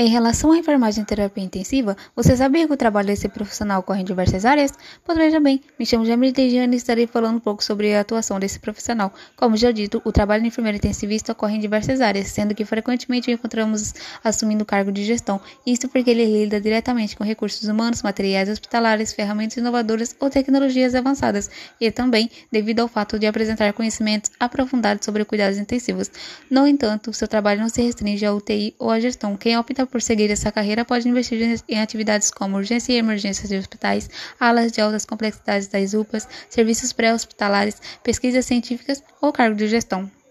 Em relação à enfermagem e terapia intensiva, você sabia que o trabalho desse profissional ocorre em diversas áreas? Pois veja bem, me chamo Jamile Tejiane e estarei falando um pouco sobre a atuação desse profissional. Como já dito, o trabalho de enfermeiro intensivista ocorre em diversas áreas, sendo que frequentemente o encontramos assumindo cargo de gestão, isso porque ele lida diretamente com recursos humanos, materiais hospitalares, ferramentas inovadoras ou tecnologias avançadas, e também devido ao fato de apresentar conhecimentos aprofundados sobre cuidados intensivos. No entanto, seu trabalho não se restringe à UTI ou à gestão. Quem opta por seguir essa carreira pode investir em atividades como urgência e emergências de hospitais, alas de altas complexidades das UPAs, serviços pré-hospitalares, pesquisas científicas ou cargo de gestão.